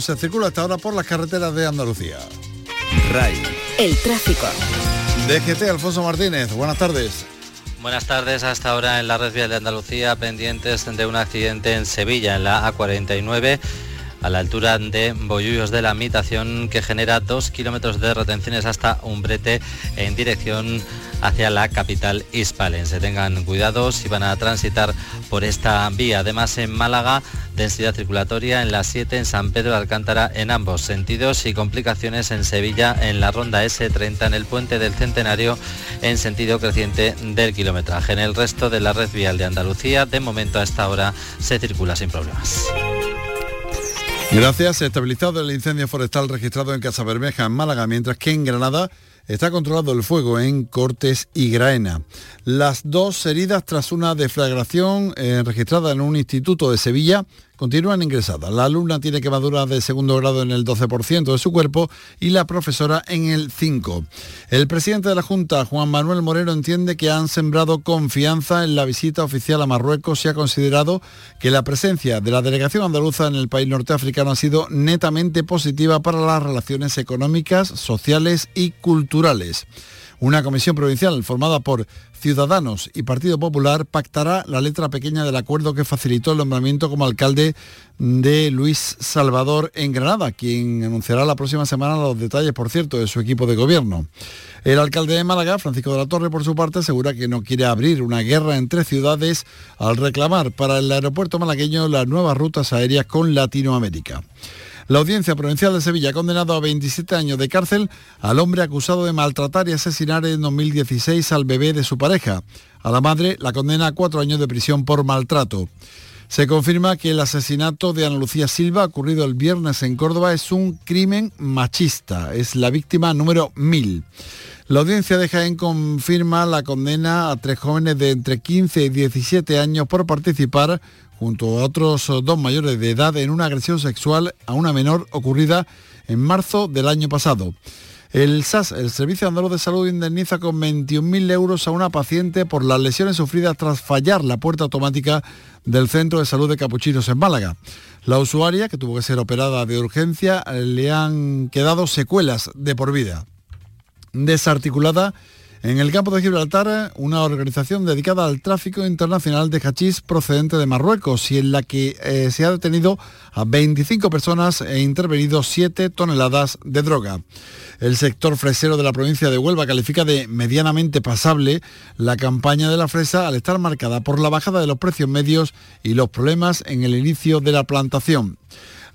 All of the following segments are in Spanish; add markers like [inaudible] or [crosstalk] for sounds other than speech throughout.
Se circula hasta ahora por las carreteras de Andalucía. RAI. El tráfico. DGT, Alfonso Martínez, buenas tardes. Buenas tardes, hasta ahora en la red vial de Andalucía, pendientes de un accidente en Sevilla, en la A49 a la altura de Bollullos de la Mitación que genera dos kilómetros de retenciones hasta Umbrete en dirección hacia la capital hispalense. Tengan cuidado si van a transitar por esta vía. Además en Málaga, densidad circulatoria en la 7 en San Pedro de Alcántara en ambos sentidos y complicaciones en Sevilla en la ronda S30 en el puente del Centenario en sentido creciente del kilometraje. En el resto de la red vial de Andalucía, de momento a esta hora se circula sin problemas. Gracias. Estabilizado el incendio forestal registrado en Casa Bermeja, en Málaga, mientras que en Granada está controlado el fuego en Cortes y Graena. Las dos heridas tras una deflagración eh, registrada en un instituto de Sevilla continúan ingresadas. La alumna tiene quemadura de segundo grado en el 12% de su cuerpo y la profesora en el 5%. El presidente de la Junta, Juan Manuel Moreno, entiende que han sembrado confianza en la visita oficial a Marruecos y ha considerado que la presencia de la delegación andaluza en el país norteafricano ha sido netamente positiva para las relaciones económicas, sociales y culturales. Una comisión provincial formada por Ciudadanos y Partido Popular pactará la letra pequeña del acuerdo que facilitó el nombramiento como alcalde de Luis Salvador en Granada, quien anunciará la próxima semana los detalles, por cierto, de su equipo de gobierno. El alcalde de Málaga, Francisco de la Torre, por su parte, asegura que no quiere abrir una guerra entre ciudades al reclamar para el aeropuerto malagueño las nuevas rutas aéreas con Latinoamérica. La Audiencia Provincial de Sevilla ha condenado a 27 años de cárcel al hombre acusado de maltratar y asesinar en 2016 al bebé de su pareja. A la madre la condena a cuatro años de prisión por maltrato. Se confirma que el asesinato de Ana Lucía Silva, ocurrido el viernes en Córdoba, es un crimen machista. Es la víctima número 1000. La audiencia de Jaén confirma la condena a tres jóvenes de entre 15 y 17 años por participar junto a otros dos mayores de edad en una agresión sexual a una menor ocurrida en marzo del año pasado. El SAS, el Servicio Andaluz de Salud, indemniza con 21.000 euros a una paciente por las lesiones sufridas tras fallar la puerta automática del Centro de Salud de Capuchinos en Málaga. La usuaria, que tuvo que ser operada de urgencia, le han quedado secuelas de por vida. Desarticulada en el campo de Gibraltar, una organización dedicada al tráfico internacional de hachís procedente de Marruecos y en la que eh, se ha detenido a 25 personas e intervenido 7 toneladas de droga. El sector fresero de la provincia de Huelva califica de medianamente pasable la campaña de la fresa al estar marcada por la bajada de los precios medios y los problemas en el inicio de la plantación.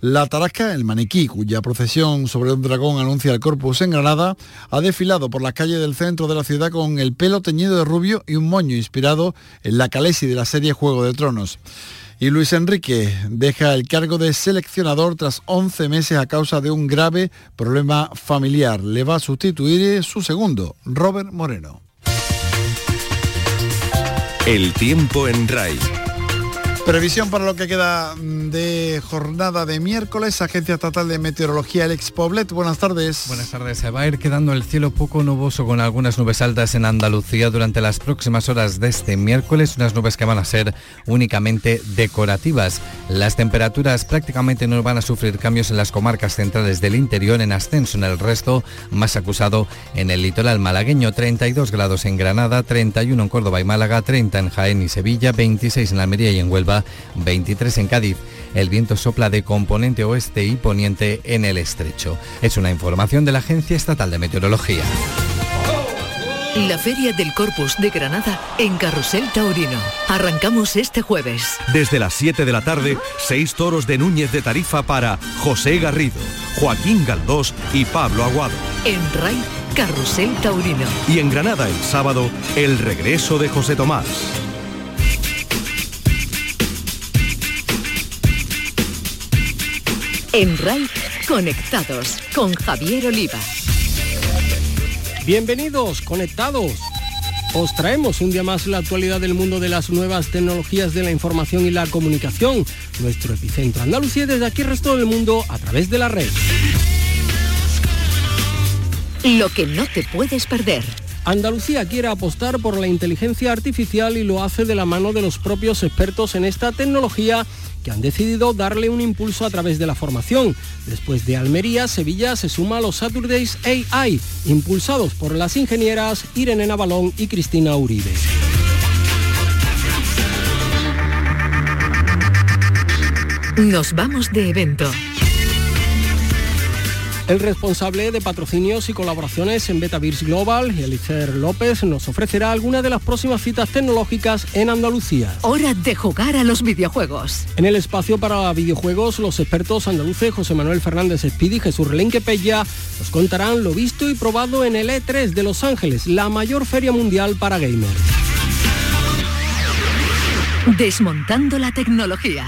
La Tarasca, el maniquí, cuya procesión sobre un dragón anuncia el corpus en Granada, ha desfilado por las calles del centro de la ciudad con el pelo teñido de rubio y un moño inspirado en la calesi de la serie Juego de Tronos. Y Luis Enrique deja el cargo de seleccionador tras 11 meses a causa de un grave problema familiar. Le va a sustituir su segundo, Robert Moreno. El tiempo en RAI. Previsión para lo que queda de jornada de miércoles, Agencia Estatal de Meteorología, el Expoblet. Buenas tardes. Buenas tardes. Se va a ir quedando el cielo poco nuboso con algunas nubes altas en Andalucía durante las próximas horas de este miércoles, unas nubes que van a ser únicamente decorativas. Las temperaturas prácticamente no van a sufrir cambios en las comarcas centrales del interior, en ascenso en el resto, más acusado en el litoral malagueño, 32 grados en Granada, 31 en Córdoba y Málaga, 30 en Jaén y Sevilla, 26 en Almería y en Huelva 23 en Cádiz. El viento sopla de componente oeste y poniente en el estrecho. Es una información de la Agencia Estatal de Meteorología. La Feria del Corpus de Granada en Carrusel Taurino. Arrancamos este jueves. Desde las 7 de la tarde, seis toros de Núñez de Tarifa para José Garrido, Joaquín Galdós y Pablo Aguado. En RAI, Carrusel Taurino. Y en Granada el sábado, el regreso de José Tomás. En RAI, conectados con Javier Oliva. Bienvenidos, conectados. Os traemos un día más la actualidad del mundo de las nuevas tecnologías de la información y la comunicación. Nuestro epicentro Andalucía desde aquí el resto del mundo a través de la red. Lo que no te puedes perder. Andalucía quiere apostar por la inteligencia artificial y lo hace de la mano de los propios expertos en esta tecnología que han decidido darle un impulso a través de la formación. Después de Almería, Sevilla se suma a los Saturdays AI, impulsados por las ingenieras Irene Navalón y Cristina Uribe. Nos vamos de evento. El responsable de patrocinios y colaboraciones en Betavirs Global, Elicer López, nos ofrecerá algunas de las próximas citas tecnológicas en Andalucía. Hora de jugar a los videojuegos. En el espacio para videojuegos, los expertos andaluces José Manuel Fernández Espidi y Jesús Relenque Pella nos contarán lo visto y probado en el E3 de Los Ángeles, la mayor feria mundial para gamers. Desmontando la tecnología.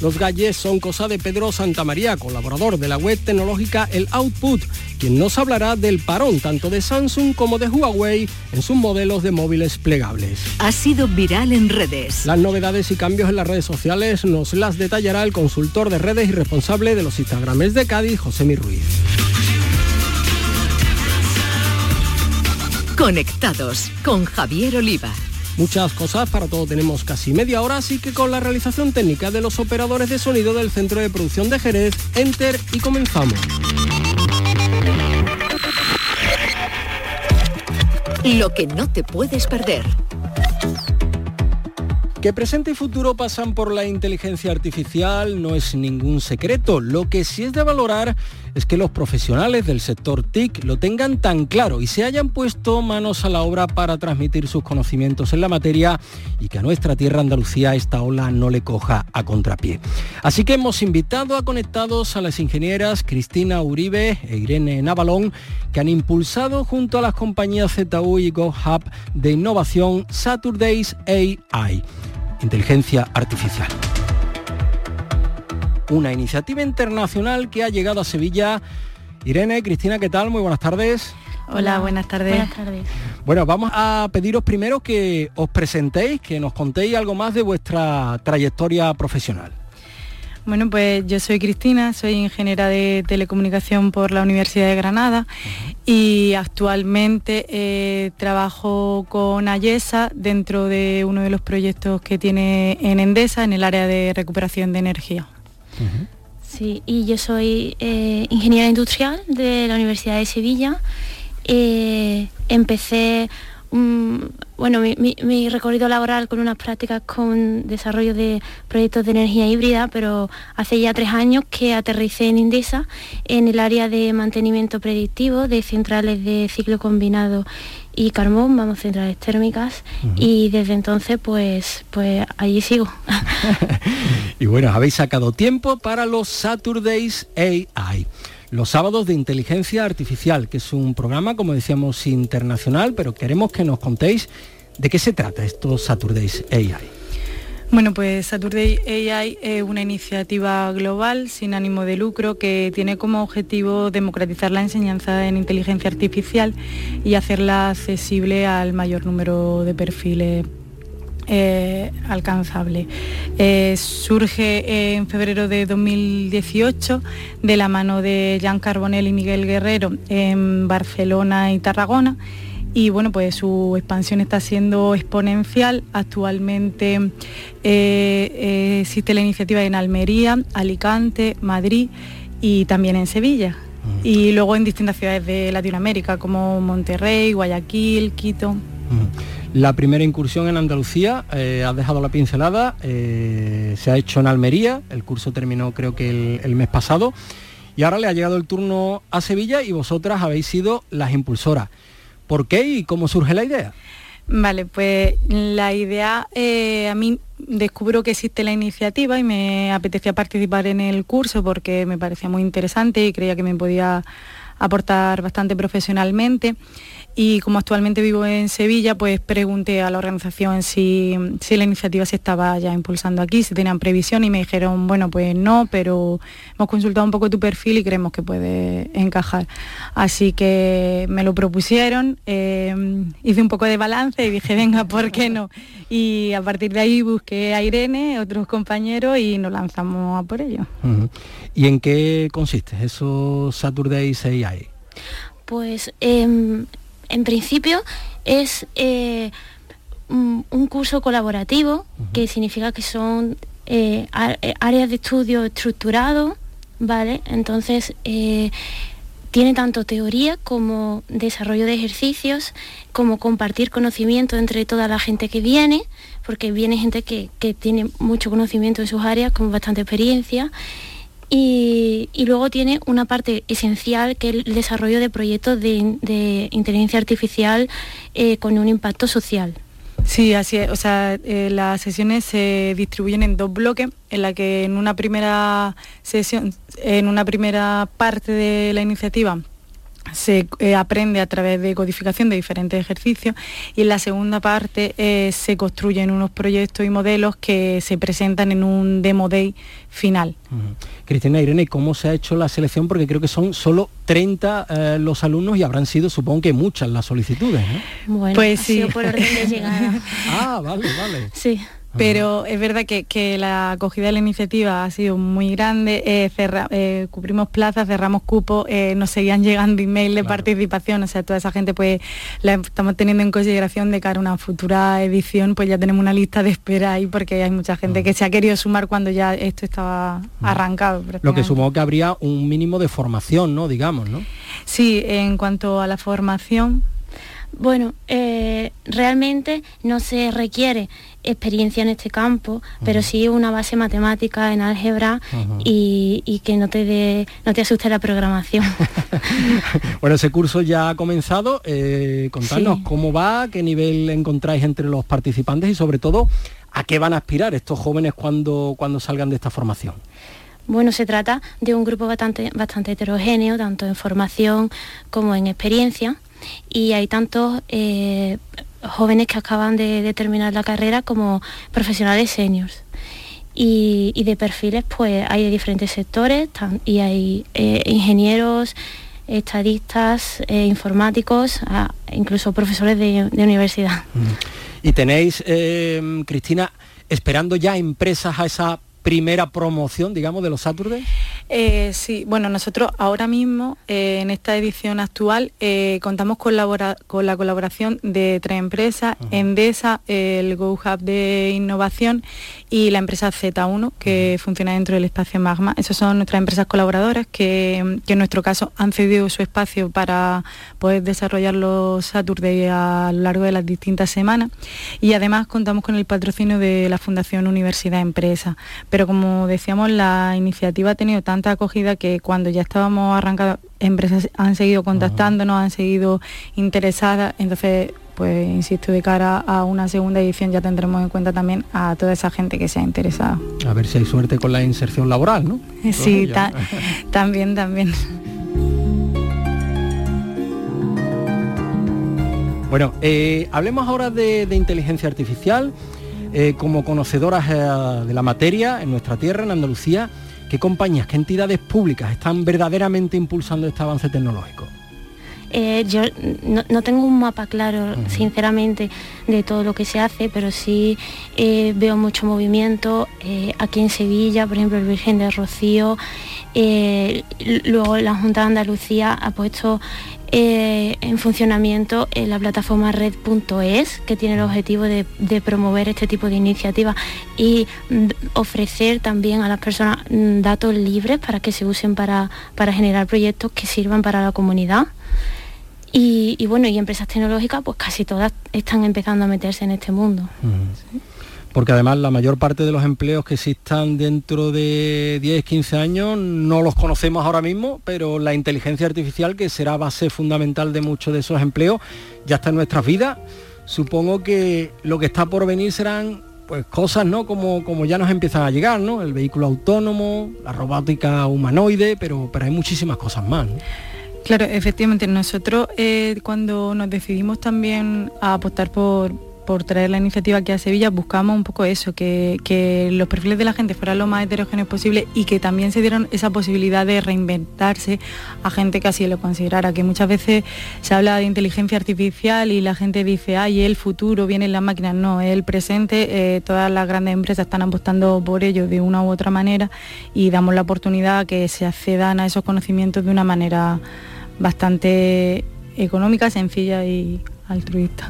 Los galles son cosa de Pedro Santamaría, colaborador de la web tecnológica El Output, quien nos hablará del parón tanto de Samsung como de Huawei en sus modelos de móviles plegables. Ha sido viral en redes. Las novedades y cambios en las redes sociales nos las detallará el consultor de redes y responsable de los Instagrames de Cádiz, José Mi Ruiz. Conectados con Javier Oliva. Muchas cosas, para todo tenemos casi media hora, así que con la realización técnica de los operadores de sonido del Centro de Producción de Jerez, Enter y comenzamos. Lo que no te puedes perder. Que presente y futuro pasan por la inteligencia artificial no es ningún secreto. Lo que sí es de valorar es que los profesionales del sector TIC lo tengan tan claro y se hayan puesto manos a la obra para transmitir sus conocimientos en la materia y que a nuestra tierra Andalucía esta ola no le coja a contrapié. Así que hemos invitado a conectados a las ingenieras Cristina Uribe e Irene Navalón que han impulsado junto a las compañías ZU y GoHub de innovación Saturdays AI inteligencia artificial. Una iniciativa internacional que ha llegado a Sevilla. Irene, Cristina, ¿qué tal? Muy buenas tardes. Hola, buenas tardes. Buenas tardes. Bueno, vamos a pediros primero que os presentéis, que nos contéis algo más de vuestra trayectoria profesional. Bueno, pues yo soy Cristina, soy ingeniera de telecomunicación por la Universidad de Granada y actualmente eh, trabajo con Ayesa dentro de uno de los proyectos que tiene en Endesa en el área de recuperación de energía. Sí, y yo soy eh, ingeniera industrial de la Universidad de Sevilla. Eh, empecé bueno, mi, recorrido laboral con unas prácticas con desarrollo de proyectos de energía híbrida, pero hace ya tres años que aterricé en Indesa en el área de mantenimiento predictivo de centrales de ciclo combinado y carbón, vamos, centrales térmicas, y desde entonces pues, pues allí sigo. [laughs] y bueno, habéis sacado tiempo para los Saturdays AI los sábados de inteligencia artificial, que es un programa, como decíamos, internacional, pero queremos que nos contéis de qué se trata estos Saturdays AI. Bueno, pues Saturday AI es una iniciativa global sin ánimo de lucro que tiene como objetivo democratizar la enseñanza en inteligencia artificial y hacerla accesible al mayor número de perfiles eh, alcanzable. Eh, surge en febrero de 2018 de la mano de Jean Carbonell y Miguel Guerrero en Barcelona y Tarragona y bueno, pues su expansión está siendo exponencial. Actualmente eh, existe la iniciativa en Almería, Alicante, Madrid y también en Sevilla. Y luego en distintas ciudades de Latinoamérica como Monterrey, Guayaquil, Quito. La primera incursión en Andalucía, eh, has dejado la pincelada, eh, se ha hecho en Almería, el curso terminó creo que el, mes pasado, y ahora le ha llegado el turno a Sevilla y vosotras habéis sido las impulsoras. ¿Por qué y cómo surge la idea? Vale, pues la idea, eh, a mí descubro que existe la iniciativa y me apetecía participar en el curso porque me parecía muy interesante y creía que me podía aportar bastante profesionalmente y como actualmente vivo en Sevilla, pues pregunté a la organización si, la iniciativa se estaba ya impulsando aquí, si tenían previsión y me dijeron, bueno, pues no, pero hemos consultado un poco tu perfil y creemos que puede encajar. Así que me lo propusieron, eh, hice un poco de balance y dije, venga, ¿por qué no? Y a partir de ahí busqué a Irene, otros compañeros y nos lanzamos a por ello. ¿Y en qué consiste eso Saturdays AI? Pues em, en principio es eh, un curso colaborativo, que significa que son eh, eh, áreas de estudio estructurado, ¿vale? Entonces, eh, tiene tanto teoría como desarrollo de ejercicios, como compartir conocimiento entre toda la gente que viene, porque viene gente que, tiene mucho conocimiento en sus áreas, con bastante experiencia. Y, luego tiene una parte esencial que es el desarrollo de proyectos de, inteligencia artificial eh, con un impacto social. Sí, así es. O sea, eh, las sesiones se distribuyen en dos bloques, en la que en una primera sesión, en una primera parte de la iniciativa se eh, aprende a través de codificación de diferentes ejercicios y en la segunda parte eh, se construyen unos proyectos y modelos que se presentan en un demo day final. Cristina Irene, ¿cómo se ha hecho la selección? Porque creo que son solo 30 eh, los alumnos y habrán sido, supongo que muchas las solicitudes. Bueno, pues sí. por orden de llegada. [laughs] ah, vale, vale. Sí pero es verdad que, la acogida de la iniciativa ha sido muy grande, eh, eh, cubrimos plazas, cerramos cupos, eh, nos seguían llegando email de participación, o sea, toda esa gente pues la estamos teniendo en consideración de cara a una futura edición, pues ya tenemos una lista de espera ahí porque hay mucha gente que se ha querido sumar cuando ya esto estaba arrancado. Lo que supongo que habría un mínimo de formación, ¿no? Digamos, ¿no? Sí, en cuanto a la formación, bueno, eh, realmente no se requiere experiencia en este campo, pero sí una base matemática en álgebra y, que no te, no te asuste la programación. [laughs] bueno, ese curso ya ha comenzado. Eh, contanos cómo va, qué nivel encontráis entre los participantes y sobre todo a qué van a aspirar estos jóvenes cuando, cuando salgan de esta formación. Bueno, se trata de un grupo bastante, bastante heterogéneo, tanto en formación como en experiencia y hay tantos eh, jóvenes que acaban de, terminar la carrera como profesionales seniors. Y, de perfiles pues hay de diferentes sectores y hay eh, ingenieros, estadistas, eh, informáticos, incluso profesores de, universidad. Y tenéis, Cristina, esperando ya empresas a esa primera promoción, digamos, de los Saturdays? Eh, sí, bueno, nosotros ahora mismo, eh, en esta edición actual, eh, contamos con, con, la colaboración de tres empresas, Endesa, el GoHub de innovación y la empresa Z1, que funciona dentro del espacio Magma. Esas son nuestras empresas colaboradoras que, en nuestro caso han cedido su espacio para poder desarrollar los Saturdays a lo largo de las distintas semanas. Y además contamos con el patrocinio de la Fundación Universidad Empresa pero como decíamos, la iniciativa ha tenido tanta acogida que cuando ya estábamos arrancados, empresas han seguido contactándonos, han seguido interesadas, entonces pues insisto, de cara a una segunda edición ya tendremos en cuenta también a toda esa gente que se ha interesado. A ver si hay suerte con la inserción laboral, ¿no? Sí, [laughs] también, también. Bueno, eh, hablemos ahora de inteligencia artificial. Eh, como conocedoras eh, de la materia en nuestra tierra, en Andalucía, ¿qué compañías, qué entidades públicas están verdaderamente impulsando este avance tecnológico? Eh, yo no, tengo un mapa claro, sinceramente, de todo lo que se hace, pero sí veo mucho movimiento. aquí en Sevilla, por ejemplo, el Virgen de Rocío, luego la Junta de Andalucía ha puesto eh, en funcionamiento en la plataforma red.es, que tiene el objetivo de, promover este tipo de iniciativas y mm, ofrecer también a las personas mm, datos libres para que se usen para, generar proyectos que sirvan para la comunidad. Y, bueno, y empresas tecnológicas, pues casi todas están empezando a meterse en este mundo porque además la mayor parte de los empleos que existan dentro de 10, 15 años no los conocemos ahora mismo, pero la inteligencia artificial, que será base fundamental de muchos de esos empleos, ya está en nuestras vidas. Supongo que lo que está por venir serán pues cosas, ¿no? Como, como ya nos empiezan a llegar, ¿no? El vehículo autónomo, la robótica humanoide, pero, pero hay muchísimas cosas más. Claro, efectivamente, nosotros eh, cuando nos decidimos también a apostar por, por traer la iniciativa aquí a Sevilla, buscamos un poco eso, que, los perfiles de la gente fueran lo más heterogéneos posible y que también se dieran esa posibilidad de reinventarse a gente que así lo considerara, que muchas veces se habla de inteligencia artificial y la gente dice, ay, el futuro viene en las máquinas, no, es el presente, eh, todas las grandes empresas están apostando por ello de una u otra manera y damos la oportunidad que se accedan a esos conocimientos de una manera bastante económica, sencilla y altruista.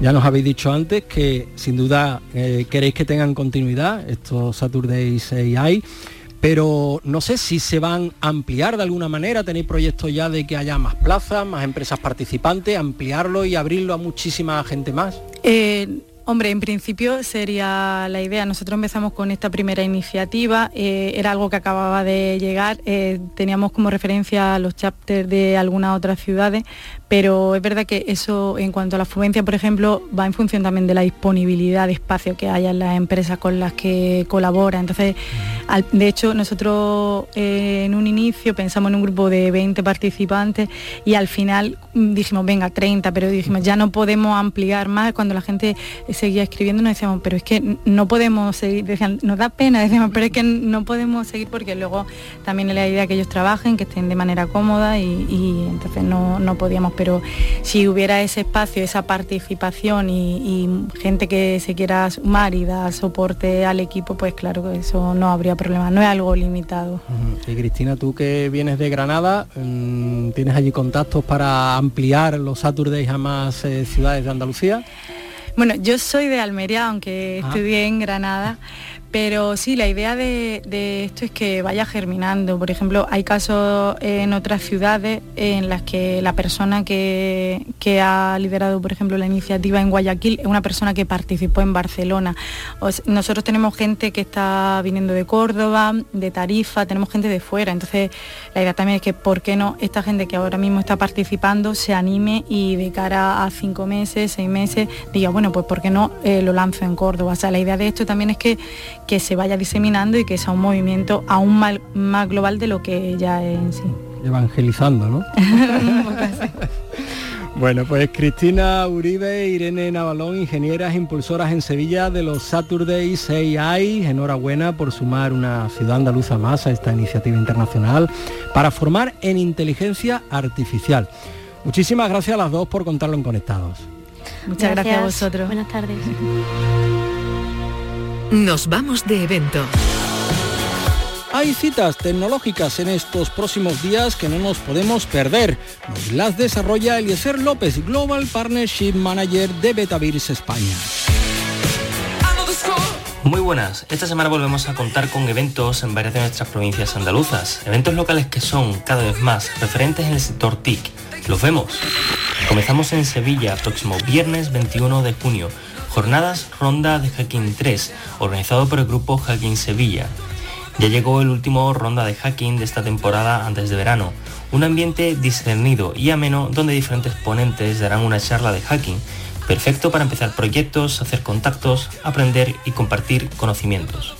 Ya nos habéis dicho antes que sin duda eh, queréis que tengan continuidad estos Saturdays AI pero no sé si se van a ampliar de alguna manera, tenéis proyectos ya de que haya más plazas, más empresas participantes, ampliarlo y abrirlo a muchísima gente más. Eh, Hombre, en principio sería la idea. Nosotros empezamos con esta primera iniciativa, eh, era algo que acababa de llegar, eh, teníamos como referencia los chapters de algunas otras ciudades, pero es verdad que eso en cuanto a la fluencia, por ejemplo, va en función también de la disponibilidad de espacio que haya en las empresas con las que colabora. Entonces, de hecho, nosotros eh, en un inicio pensamos en un grupo de 20 participantes y al final mm, dijimos, venga, 30, pero dijimos, ya no podemos ampliar más. Cuando la gente seguía escribiendo nos decíamos, pero es que no podemos seguir, decían, nos da pena, [laughs] decíamos, pero es que no podemos seguir porque luego también es la idea que ellos trabajen, que estén de manera cómoda y, entonces no, no podíamos pero si hubiera ese espacio, esa participación y, gente que se quiera sumar y dar soporte al equipo, pues claro que eso no habría problema, no es algo limitado. Y Cristina, tú que vienes de Granada, mm, ¿tienes allí contactos para ampliar los Saturdays a más eh, ciudades de Andalucía? Bueno, yo soy de Almería, aunque estudié en Granada, pero sí, la idea de, esto es que vaya germinando. Por ejemplo, hay casos en otras ciudades en las que la persona que, ha liderado, por ejemplo, la iniciativa en Guayaquil es una persona que participó en Barcelona. nosotros tenemos gente que está viniendo de Córdoba, de Tarifa, tenemos gente de fuera. Entonces, la idea también es que, ¿por qué no esta gente que ahora mismo está participando se anime y de cara a cinco meses, seis meses, diga, bueno, pues ¿por qué no eh, lo lanzo en Córdoba? O sea, la idea de esto también es que que se vaya diseminando y que sea un movimiento aún más, más global de lo que ya es en sí. Evangelizando, ¿no? [laughs] [laughs] Bueno, pues Cristina Uribe, Irene Navalón, ingenieras impulsoras en Sevilla de los Saturdays AI, enhorabuena por sumar una ciudad andaluza más a esta iniciativa internacional para formar en inteligencia artificial. Muchísimas gracias a las dos por contarlo en Conectados. Muchas gracias a vosotros. Buenas tardes. Nos vamos de evento. Hay citas tecnológicas en estos próximos días que no nos podemos perder. Nos las desarrolla Eliezer López, Global Partnership Manager de Betavirs España. Muy buenas, esta semana volvemos a contar con eventos en varias de nuestras provincias andaluzas, eventos locales que son cada vez más referentes en el sector TIC. Los vemos. Comenzamos en Sevilla, próximo viernes 21 de junio, Jornadas Ronda de Hacking 3, organizado por el grupo Hacking Sevilla. Ya llegó el último ronda de hacking de esta temporada antes de verano, un ambiente discernido y ameno donde diferentes ponentes darán una charla de hacking, perfecto para empezar proyectos, hacer contactos, aprender y compartir conocimientos.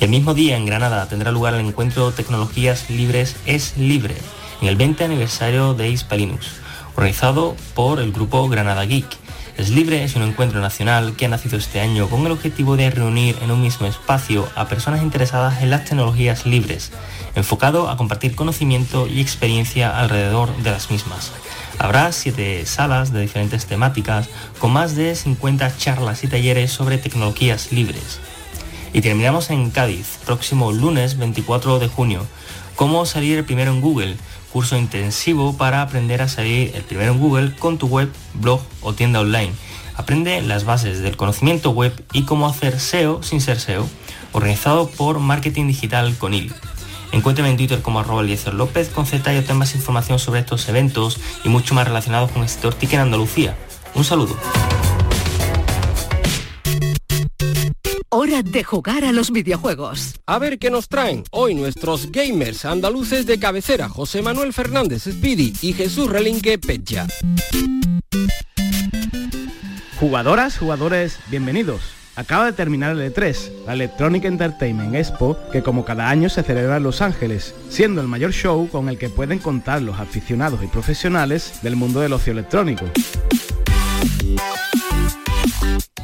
El mismo día en Granada tendrá lugar el encuentro Tecnologías Libres es Libre, en el 20 aniversario de Hispalinux, organizado por el grupo Granada Geek es Libre es un encuentro nacional que ha nacido este año con el objetivo de reunir en un mismo espacio a personas interesadas en las tecnologías libres, enfocado a compartir conocimiento y experiencia alrededor de las mismas. Habrá siete salas de diferentes temáticas con más de 50 charlas y talleres sobre tecnologías libres. Y terminamos en Cádiz, próximo lunes 24 de junio. ¿Cómo salir primero en Google? Curso intensivo para aprender a salir el primero en Google con tu web, blog o tienda online. Aprende las bases del conocimiento web y cómo hacer SEO sin ser SEO, organizado por Marketing Digital con IL. Encuéntrame en Twitter como arroba López con Z y obtén más información sobre estos eventos y mucho más relacionados con el sector TIC en Andalucía. Un saludo. Hora de jugar a los videojuegos. A ver qué nos traen hoy nuestros gamers andaluces de cabecera, José Manuel Fernández Speedy y Jesús Relinque Pecha. Jugadoras, jugadores, bienvenidos. Acaba de terminar el E3, la Electronic Entertainment Expo, que como cada año se celebra en Los Ángeles, siendo el mayor show con el que pueden contar los aficionados y profesionales del mundo del ocio electrónico.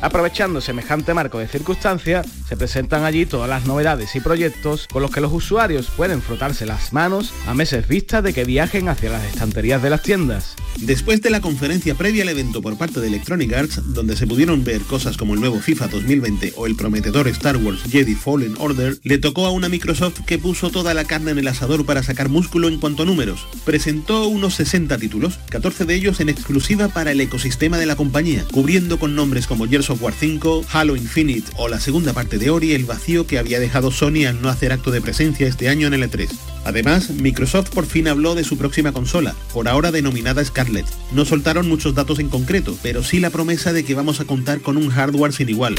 Aprovechando semejante marco de circunstancias, se presentan allí todas las novedades y proyectos con los que los usuarios pueden frotarse las manos a meses vista de que viajen hacia las estanterías de las tiendas. Después de la conferencia previa al evento por parte de Electronic Arts, donde se pudieron ver cosas como el nuevo FIFA 2020 o el prometedor Star Wars Jedi Fallen Order, le tocó a una Microsoft que puso toda la carne en el asador para sacar músculo en cuanto a números. Presentó unos 60 títulos, 14 de ellos en exclusiva para el ecosistema de la compañía, cubriendo con nombres como Gears of War 5, Halo Infinite o la segunda parte de Ori el vacío que había dejado Sony al no hacer acto de presencia este año en el E3. Además, Microsoft por fin habló de su próxima consola, por ahora denominada Scarlett. No soltaron muchos datos en concreto, pero sí la promesa de que vamos a contar con un hardware sin igual.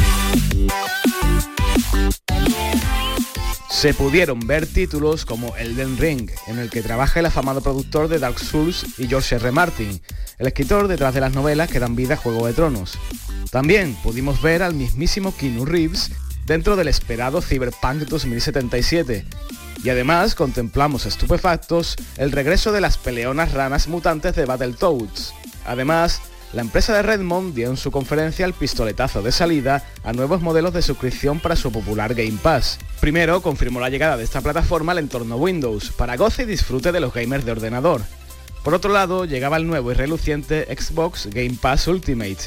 Se pudieron ver títulos como Elden Ring, en el que trabaja el afamado productor de Dark Souls y George R. Martin, el escritor detrás de las novelas que dan vida a Juego de Tronos. También pudimos ver al mismísimo Keanu Reeves dentro del esperado Cyberpunk 2077, y además contemplamos estupefactos el regreso de las peleonas ranas mutantes de Battletoads. Además, la empresa de Redmond dio en su conferencia el pistoletazo de salida a nuevos modelos de suscripción para su popular Game Pass. Primero confirmó la llegada de esta plataforma al entorno Windows, para goce y disfrute de los gamers de ordenador. Por otro lado, llegaba el nuevo y reluciente Xbox Game Pass Ultimate,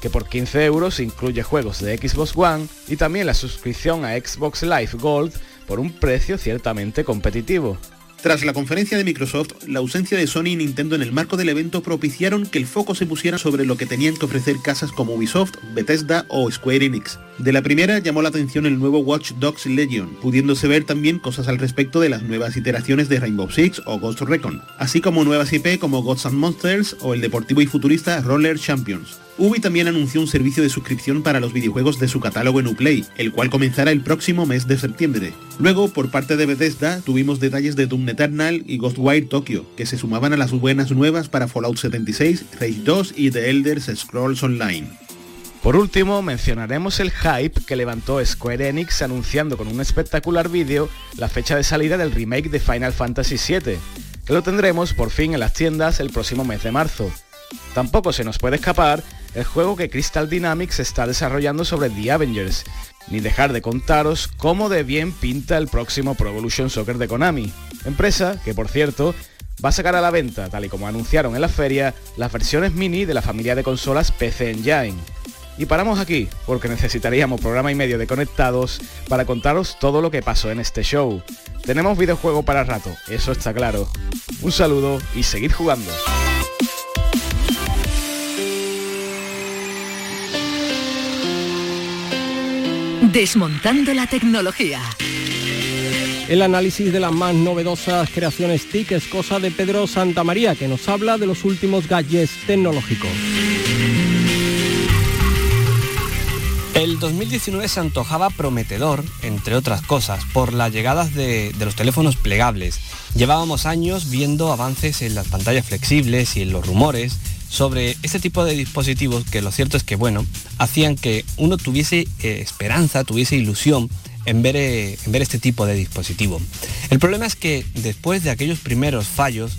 que por 15 euros incluye juegos de Xbox One y también la suscripción a Xbox Live Gold por un precio ciertamente competitivo. Tras la conferencia de Microsoft, la ausencia de Sony y Nintendo en el marco del evento propiciaron que el foco se pusiera sobre lo que tenían que ofrecer casas como Ubisoft, Bethesda o Square Enix. De la primera llamó la atención el nuevo Watch Dogs Legion, pudiéndose ver también cosas al respecto de las nuevas iteraciones de Rainbow Six o Ghost Recon, así como nuevas IP como Gods and Monsters o el deportivo y futurista Roller Champions. Ubi también anunció un servicio de suscripción para los videojuegos de su catálogo en Uplay, el cual comenzará el próximo mes de septiembre. Luego, por parte de Bethesda, tuvimos detalles de Doom Eternal y Ghostwire Tokyo, que se sumaban a las buenas nuevas para Fallout 76, Rage 2 y The Elder Scrolls Online. Por último, mencionaremos el hype que levantó Square Enix anunciando con un espectacular vídeo la fecha de salida del remake de Final Fantasy VII, que lo tendremos por fin en las tiendas el próximo mes de marzo. Tampoco se nos puede escapar el juego que Crystal Dynamics está desarrollando sobre The Avengers, ni dejar de contaros cómo de bien pinta el próximo Pro Evolution Soccer de Konami, empresa que por cierto va a sacar a la venta, tal y como anunciaron en la feria, las versiones mini de la familia de consolas PC Engine. Y paramos aquí, porque necesitaríamos programa y medio de conectados para contaros todo lo que pasó en este show. Tenemos videojuego para rato, eso está claro. Un saludo y seguid jugando. Desmontando la tecnología. El análisis de las más novedosas creaciones TIC es cosa de Pedro Santamaría, que nos habla de los últimos gadgets tecnológicos. El 2019 se antojaba prometedor, entre otras cosas, por las llegadas de, de, los teléfonos plegables. Llevábamos años viendo avances en las pantallas flexibles y en los rumores sobre este tipo de dispositivos que lo cierto es que, bueno, hacían que uno tuviese eh, esperanza, tuviese ilusión en ver, eh, en ver este tipo de dispositivo. El problema es que después de aquellos primeros fallos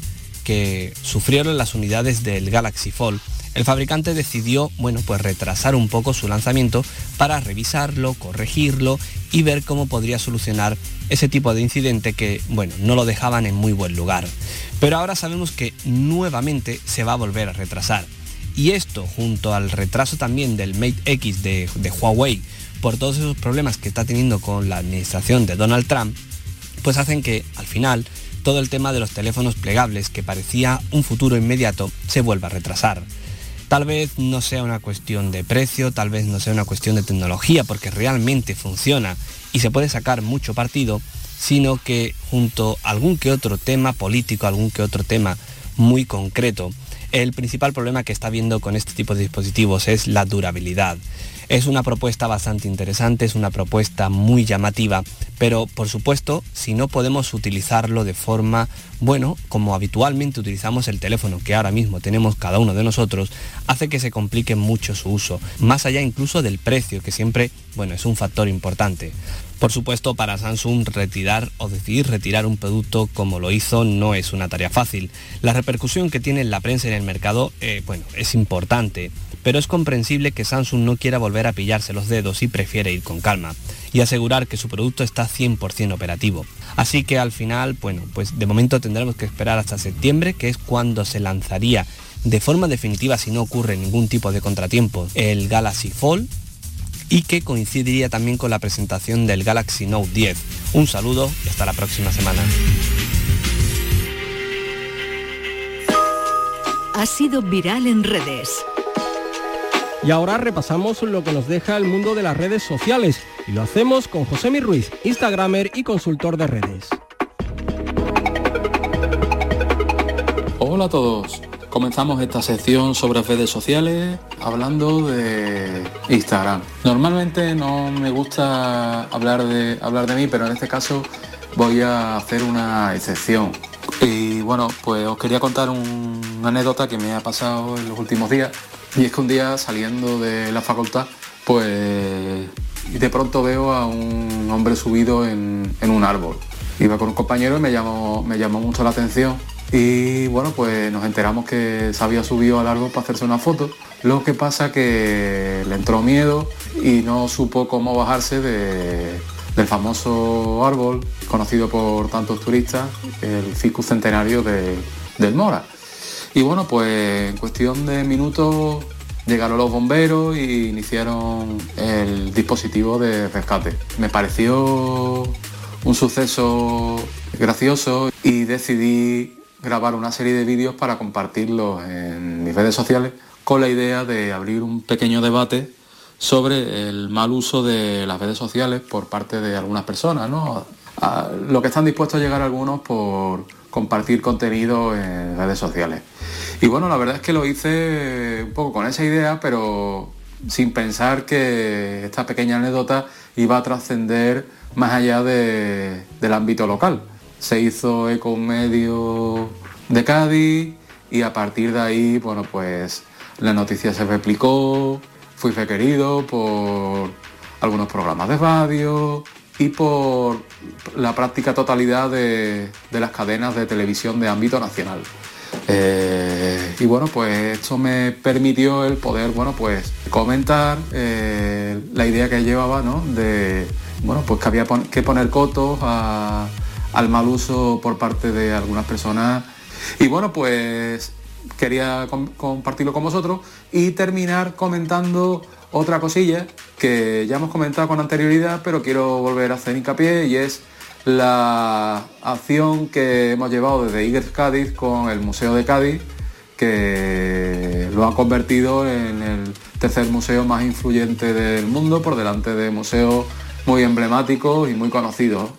que sufrieron las unidades del Galaxy Fold, el fabricante decidió, bueno, pues retrasar un poco su lanzamiento para revisarlo, corregirlo y ver cómo podría solucionar ese tipo de incidente que, bueno, no lo dejaban en muy buen lugar. Pero ahora sabemos que nuevamente se va a volver a retrasar. Y esto, junto al retraso también del Mate X de, Huawei, por todos esos problemas que está teniendo con la administración de Donald Trump, pues hacen que al final todo el tema de los teléfonos plegables que parecía un futuro inmediato se vuelva a retrasar. Tal vez no sea una cuestión de precio, tal vez no sea una cuestión de tecnología, porque realmente funciona y se puede sacar mucho partido, sino que junto a algún que otro tema político, algún que otro tema muy concreto, el principal problema que está viendo con este tipo de dispositivos es la durabilidad. Es una propuesta bastante interesante, es una propuesta muy llamativa, pero por supuesto, si no podemos utilizarlo de forma, bueno, como habitualmente utilizamos el teléfono que ahora mismo tenemos cada uno de nosotros, hace que se complique mucho su uso, más allá incluso del precio, que siempre, bueno, es un factor importante. Por supuesto, para Samsung retirar o decidir retirar un producto como lo hizo no es una tarea fácil. La repercusión que tiene en la prensa en el mercado, eh, bueno, es importante pero es comprensible que Samsung no quiera volver a pillarse los dedos y prefiere ir con calma y asegurar que su producto está 100% operativo. Así que al final, bueno, pues de momento tendremos que esperar hasta septiembre, que es cuando se lanzaría de forma definitiva si no ocurre ningún tipo de contratiempo el Galaxy Fold y que coincidiría también con la presentación del Galaxy Note 10. Un saludo y hasta la próxima semana. Ha sido viral en redes. Y ahora repasamos lo que nos deja el mundo de las redes sociales y lo hacemos con José Mi Ruiz, Instagramer y consultor de redes. Hola a todos. Comenzamos esta sección sobre redes sociales hablando de Instagram. Normalmente no me gusta hablar de, hablar de mí, pero en este caso voy a hacer una excepción. Y bueno, pues os quería contar una anécdota que me ha pasado en los últimos días. Y es que un día saliendo de la facultad, pues de pronto veo a un hombre subido en, en un árbol. Iba con un compañero y me llamó, me llamó mucho la atención y bueno, pues nos enteramos que se había subido al árbol para hacerse una foto. Lo que pasa que le entró miedo y no supo cómo bajarse del famoso árbol conocido por tantos turistas, el Ficus Centenario del Mora. Y bueno, pues en cuestión de minutos llegaron los bomberos y iniciaron el dispositivo de rescate. Me pareció un suceso gracioso y decidí grabar una serie de vídeos para compartirlos en mis redes sociales con la idea de abrir un pequeño debate sobre el mal uso de las redes sociales por parte de algunas personas, ¿no? lo que están dispuestos a llegar algunos por compartir contenido en redes sociales. Y bueno, la verdad es que lo hice un poco con esa idea, pero sin pensar que esta pequeña anécdota iba a trascender más allá del ámbito local se hizo eco un medio de Cádiz y a partir de ahí, bueno, pues la noticia se replicó, fui requerido por algunos programas de radio y por la práctica totalidad de, las cadenas de televisión de ámbito nacional. Eh, y bueno, pues esto me permitió el poder, bueno, pues comentar eh, la idea que llevaba, ¿no? De, bueno, pues que había que poner cotos a, al mal uso por parte de algunas personas. Y bueno, pues quería compartirlo con vosotros y terminar comentando otra cosilla que ya hemos comentado con anterioridad, pero quiero volver a hacer hincapié y es la acción que hemos llevado desde IGES Cádiz con el Museo de Cádiz, que lo ha convertido en el tercer museo más influyente del mundo, por delante de museos muy emblemáticos y muy conocidos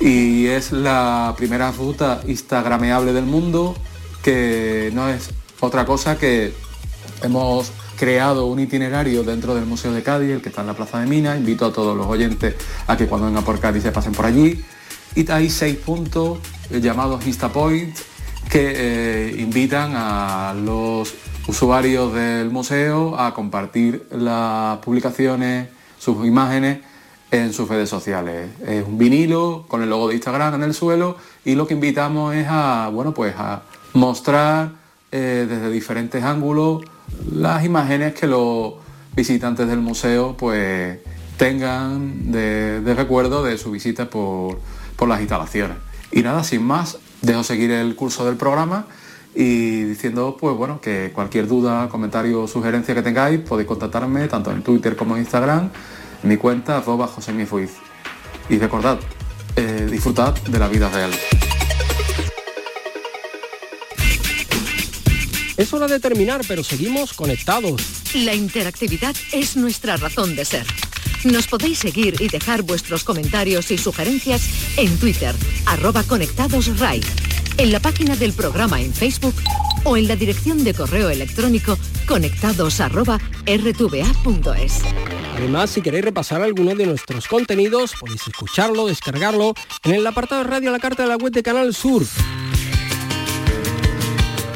y es la primera ruta instagrameable del mundo que no es otra cosa que hemos creado un itinerario dentro del Museo de Cádiz, el que está en la Plaza de Mina. Invito a todos los oyentes a que cuando vengan por Cádiz se pasen por allí. Y hay seis puntos llamados Instapoints que eh, invitan a los usuarios del museo a compartir las publicaciones, sus imágenes en sus redes sociales. Es un vinilo con el logo de Instagram en el suelo y lo que invitamos es a, bueno, pues a mostrar eh, desde diferentes ángulos las imágenes que los visitantes del museo pues tengan de, recuerdo de su visita por, por las instalaciones. Y nada, sin más, dejo seguir el curso del programa y diciendo pues bueno que cualquier duda, comentario o sugerencia que tengáis podéis contactarme tanto en Twitter como en Instagram mi cuenta arroba José Y recordad, eh, disfrutad de la vida real. Es hora de terminar, pero seguimos conectados. La interactividad es nuestra razón de ser. Nos podéis seguir y dejar vuestros comentarios y sugerencias en Twitter, arroba conectadosRAI, en la página del programa en Facebook o en la dirección de correo electrónico conectados. Además, si queréis repasar alguno de nuestros contenidos, podéis escucharlo, descargarlo en el apartado de radio la carta de la web de Canal Sur.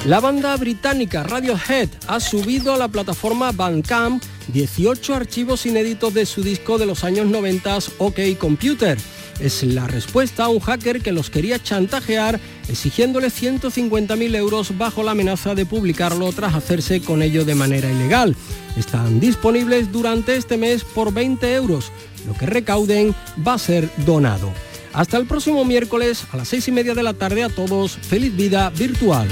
La banda británica Radiohead ha subido a la plataforma Bandcamp 18 archivos inéditos de su disco de los años 90 OK Computer es la respuesta a un hacker que los quería chantajear exigiéndole 150.000 euros bajo la amenaza de publicarlo tras hacerse con ello de manera ilegal. Están disponibles durante este mes por 20 euros. Lo que recauden va a ser donado. Hasta el próximo miércoles a las seis y media de la tarde a todos. Feliz vida virtual.